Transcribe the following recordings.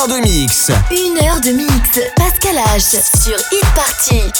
heure de mix. Une heure de mix. Pascal sur Hit Party.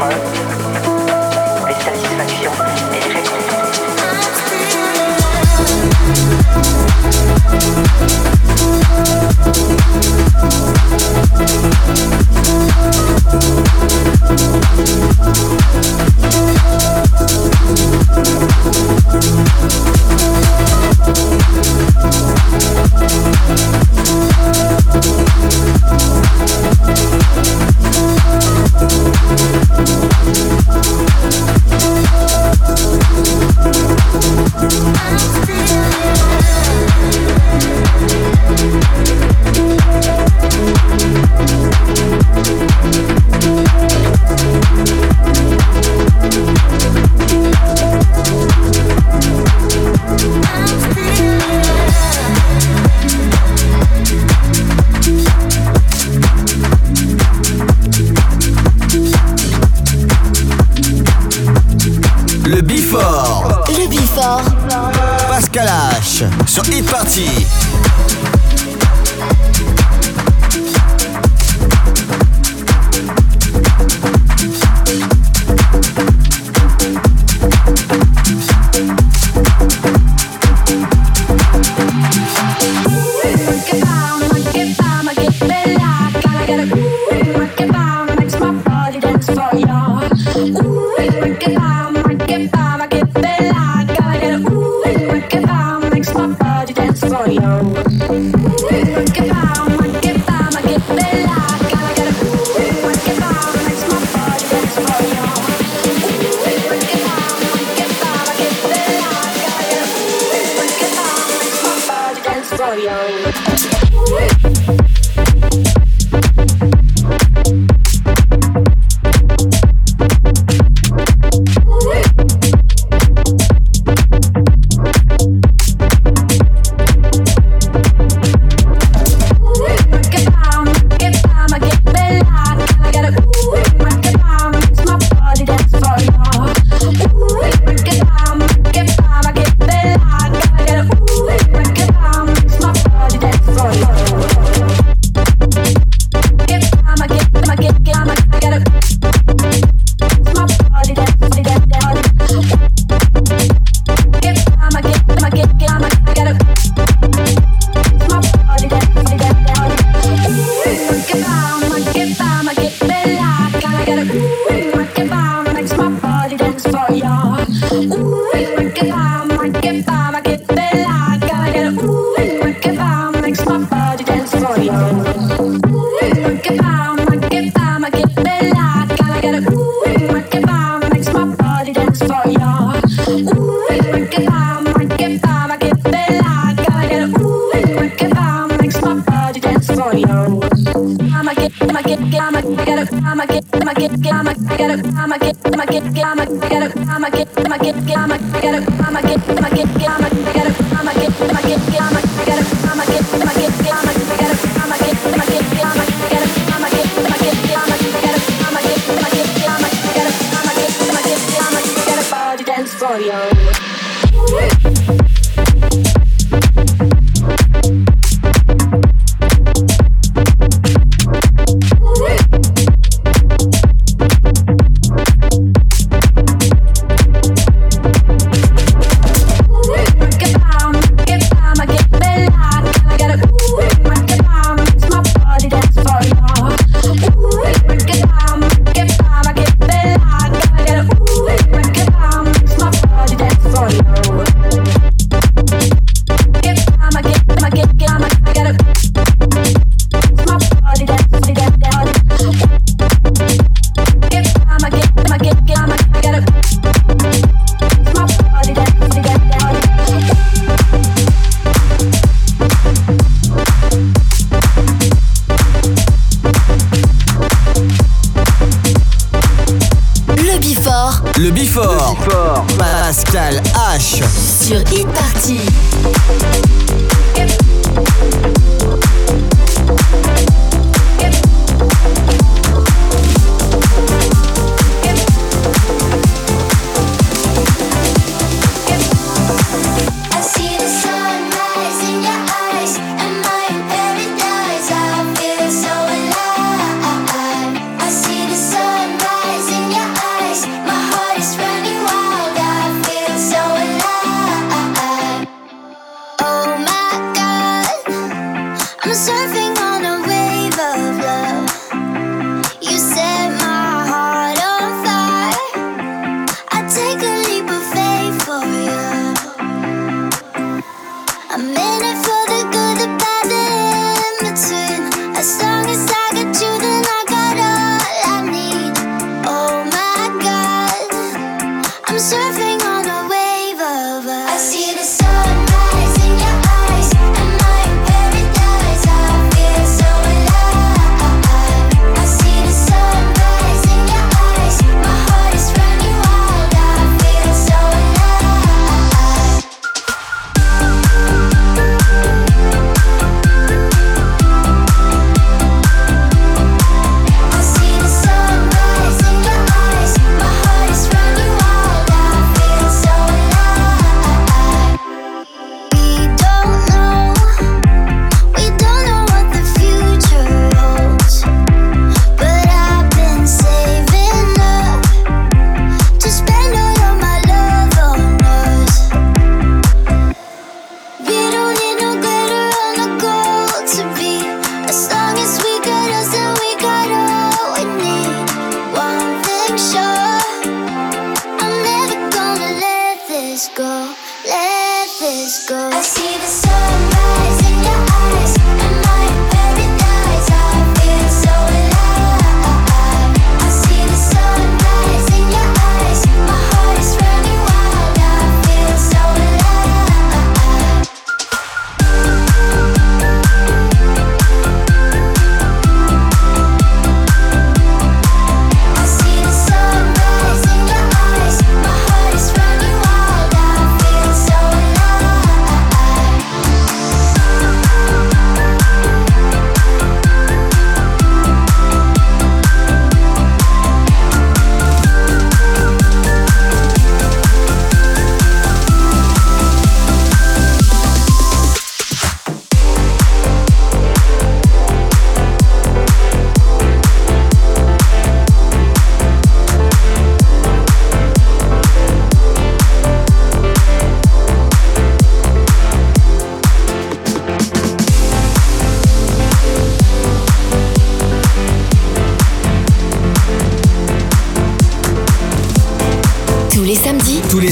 Les satisfactions et les récompenses. For you. 记。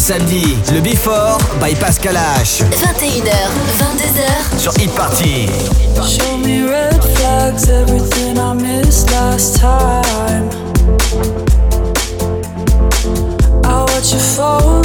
samedi, le Before by Pascal H. 21h, 22h sur Hit Party. Show me red flags, everything I missed last time. I watch you fall.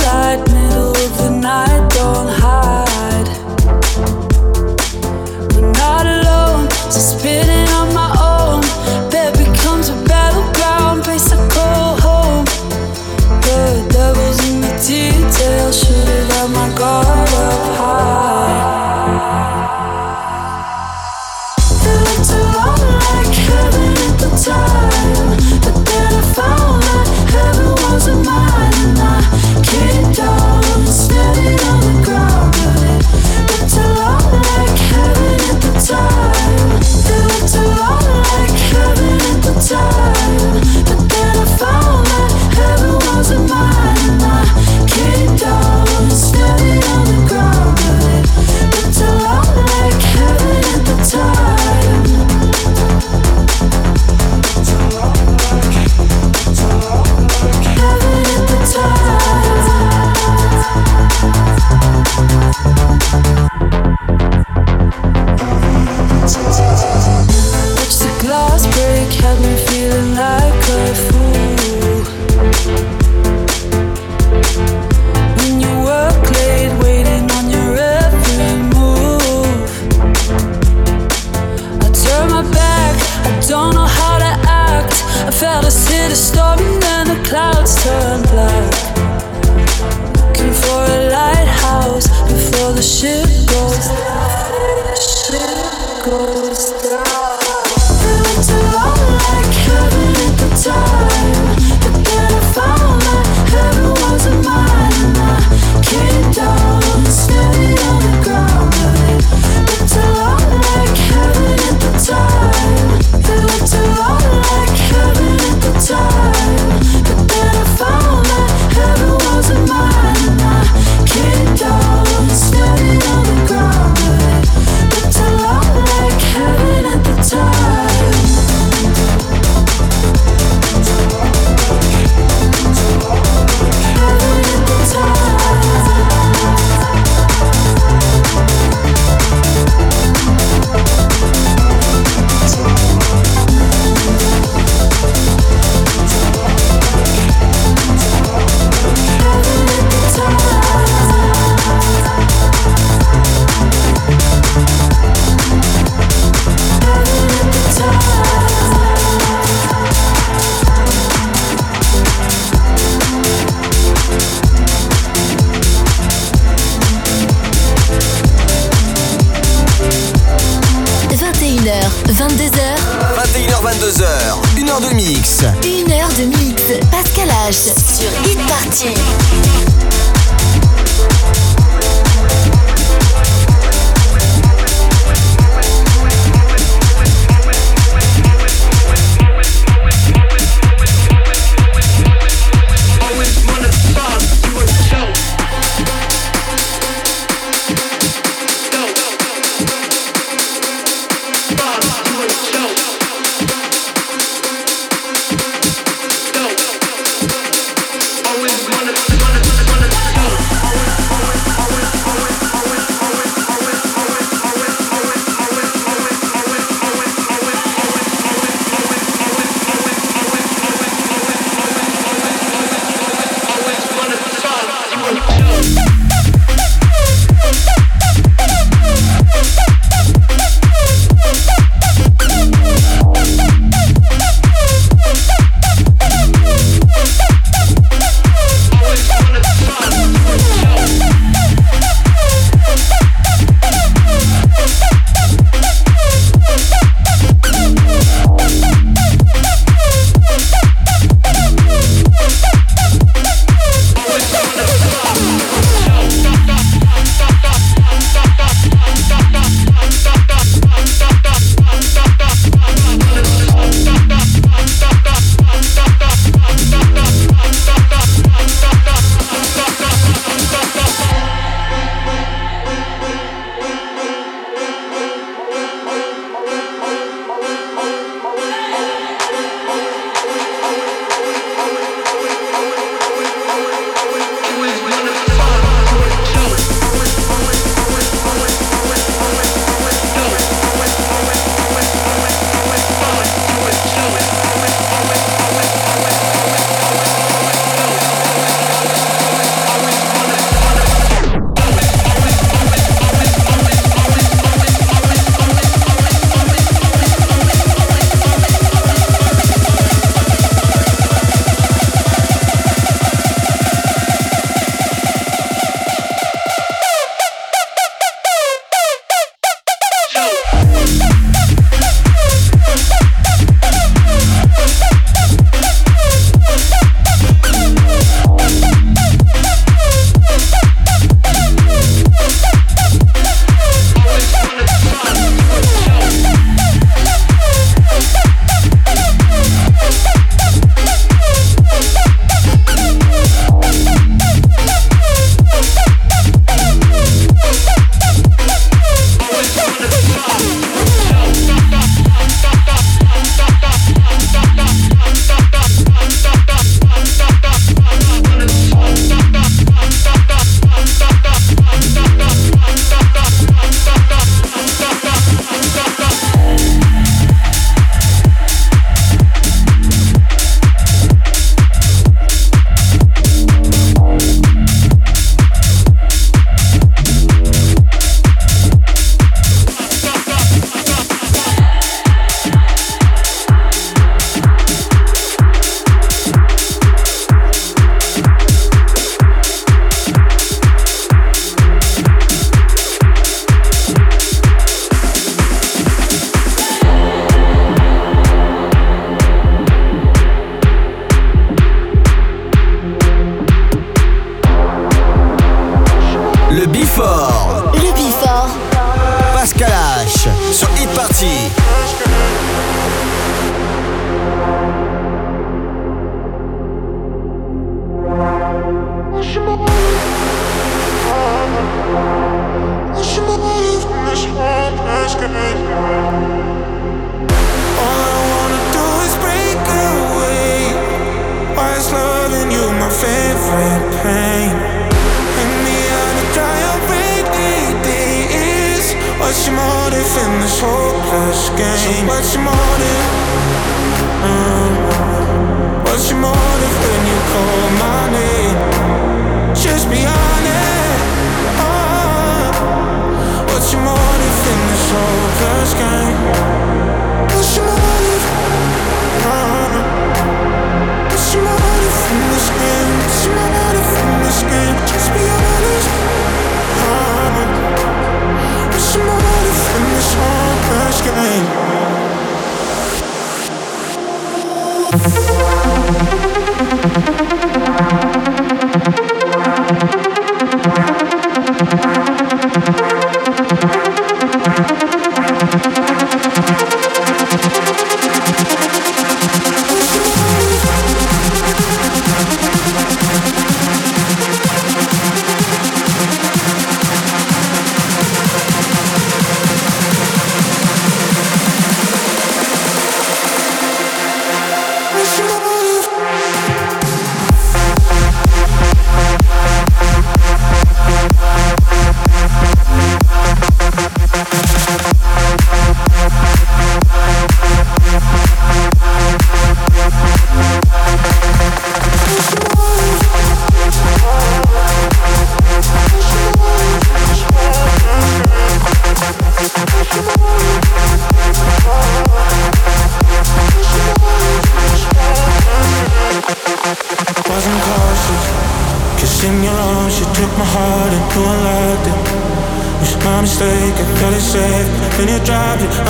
H sur Hit Party.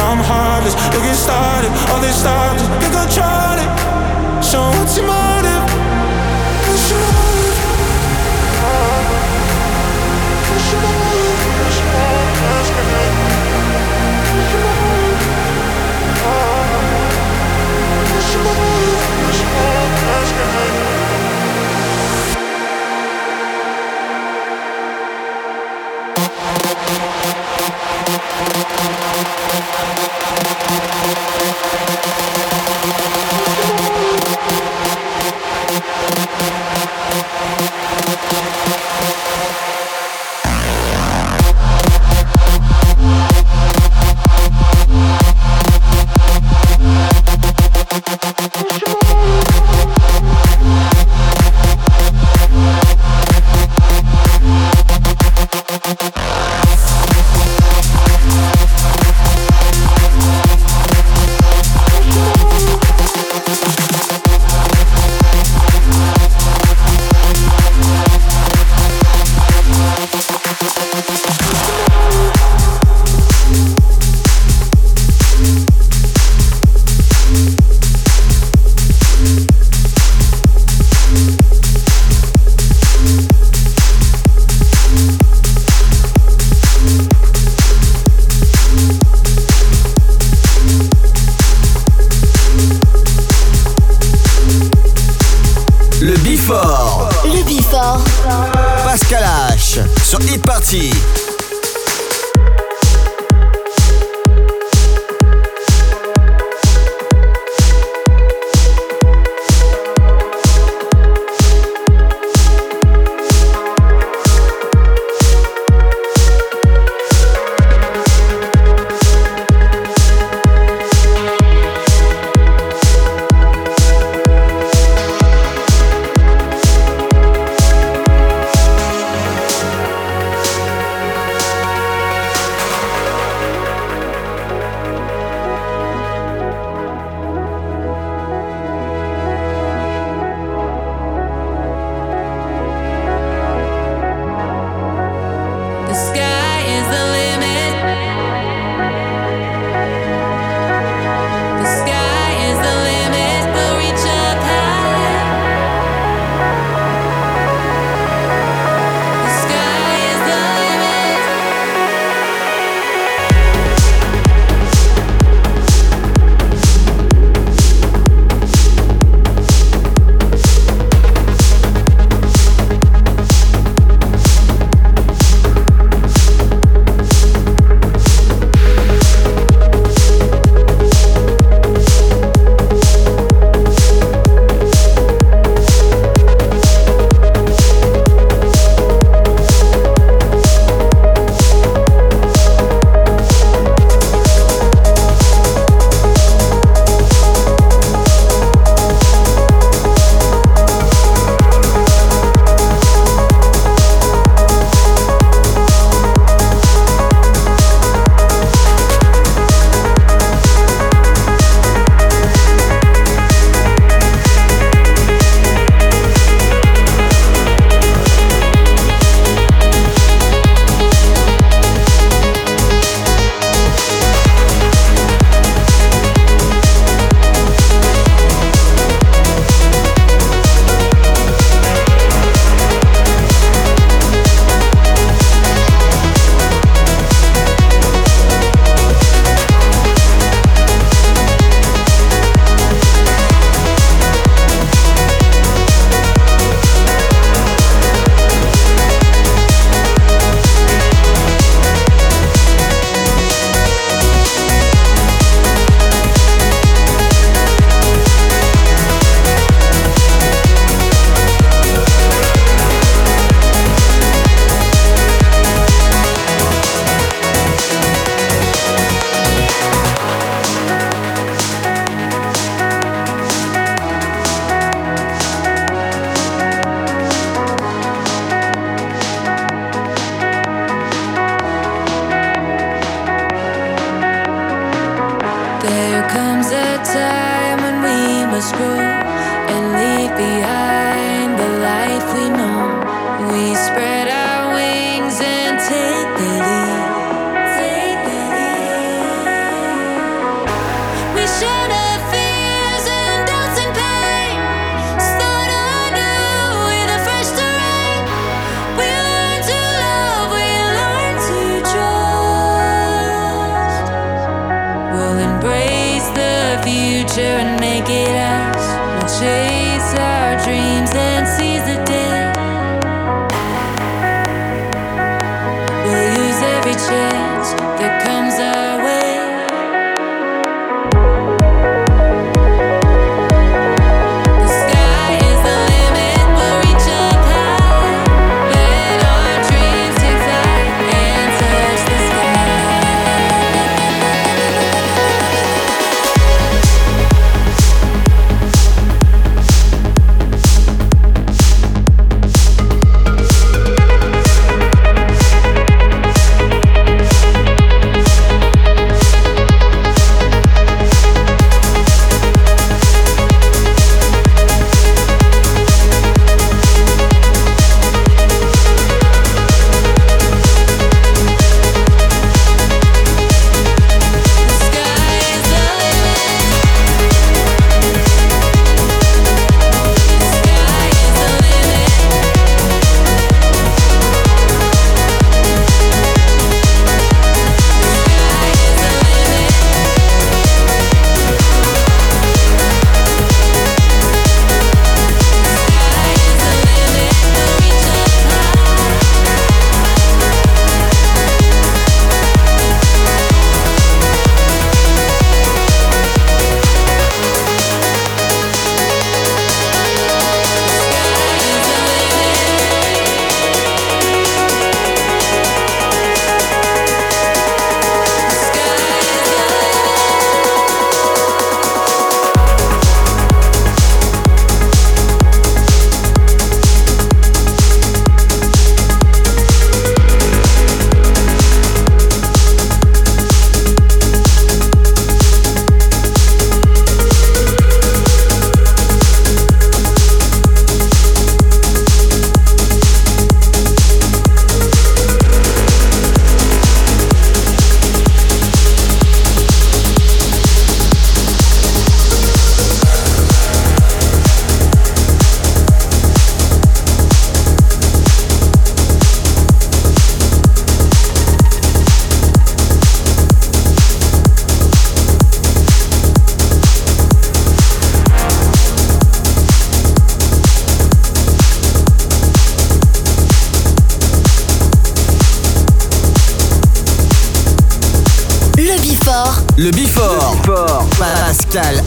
I'm heartless. We're started, all this time, just think I'm trying. So what's your mind? Sur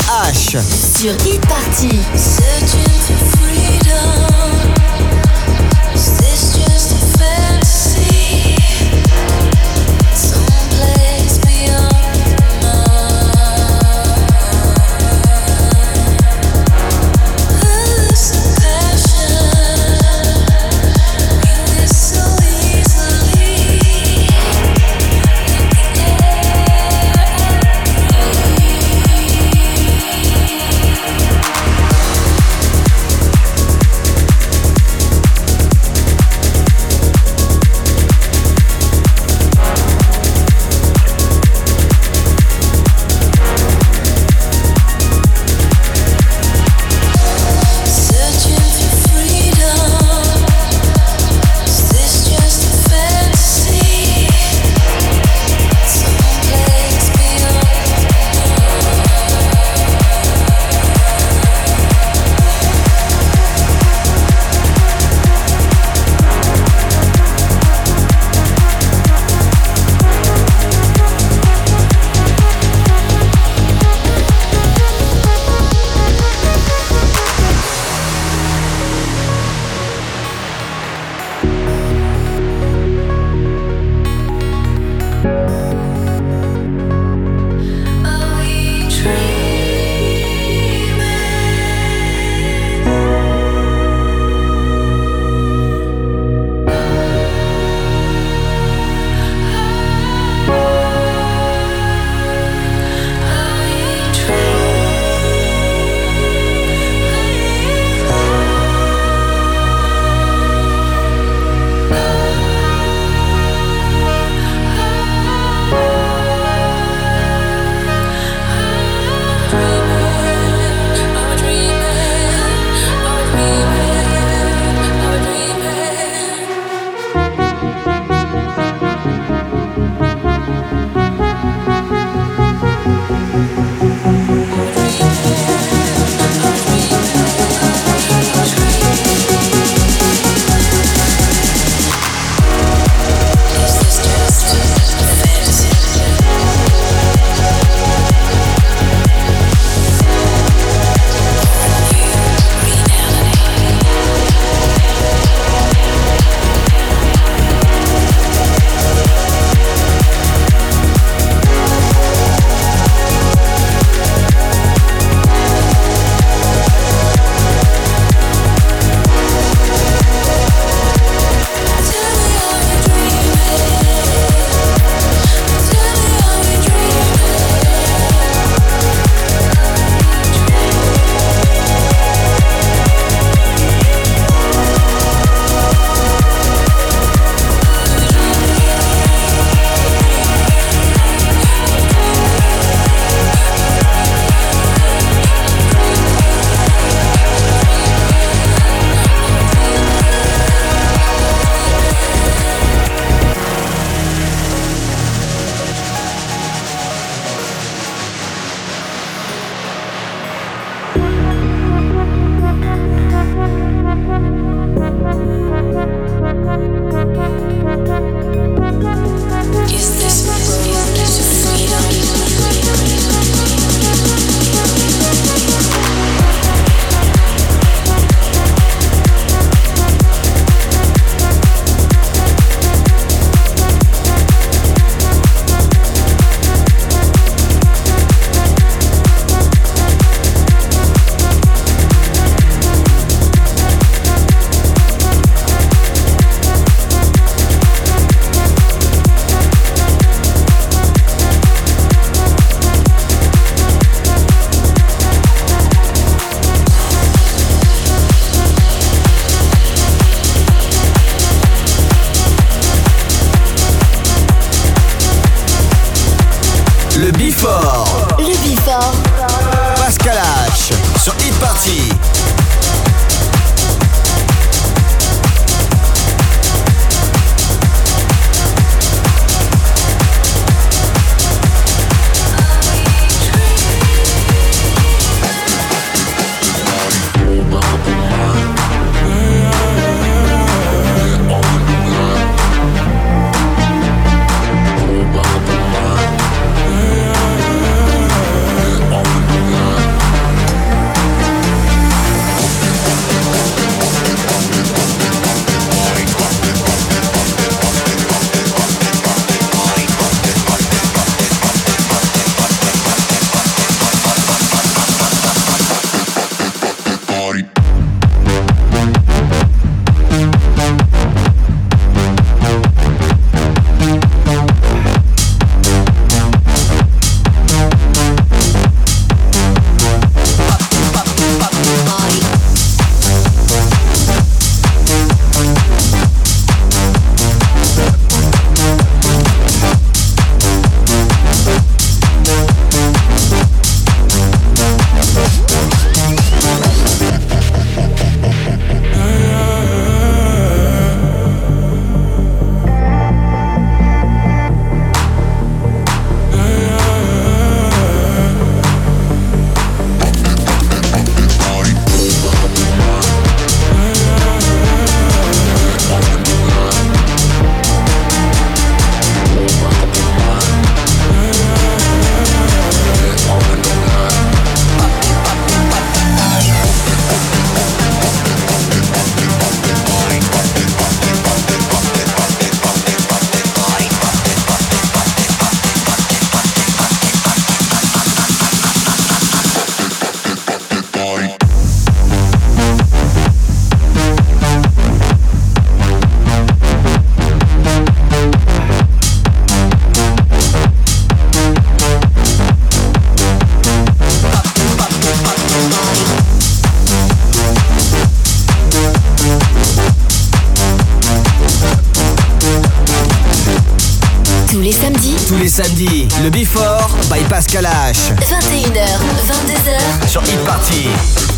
Sur Hit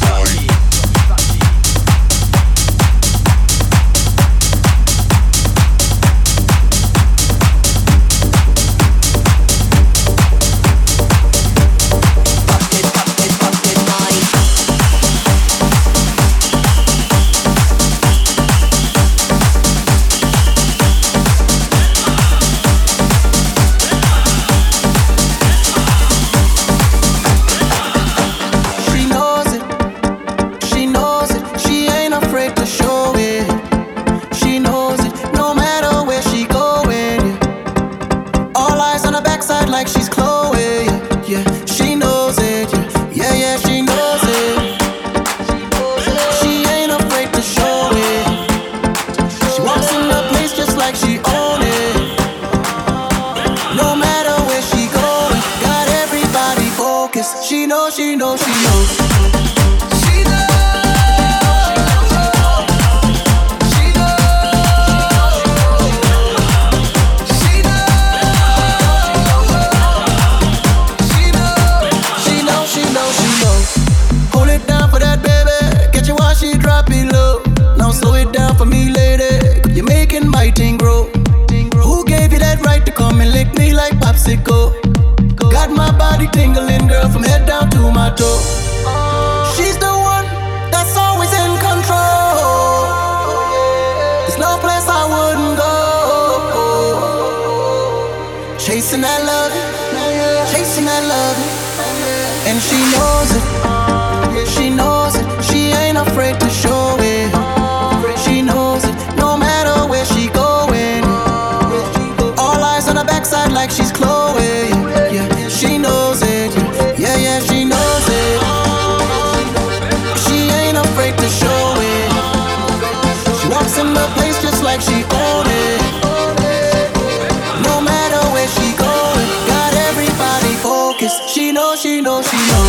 She know, she know, she know.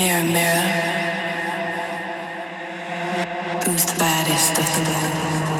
Mirror, mirror, who's the baddest of the world?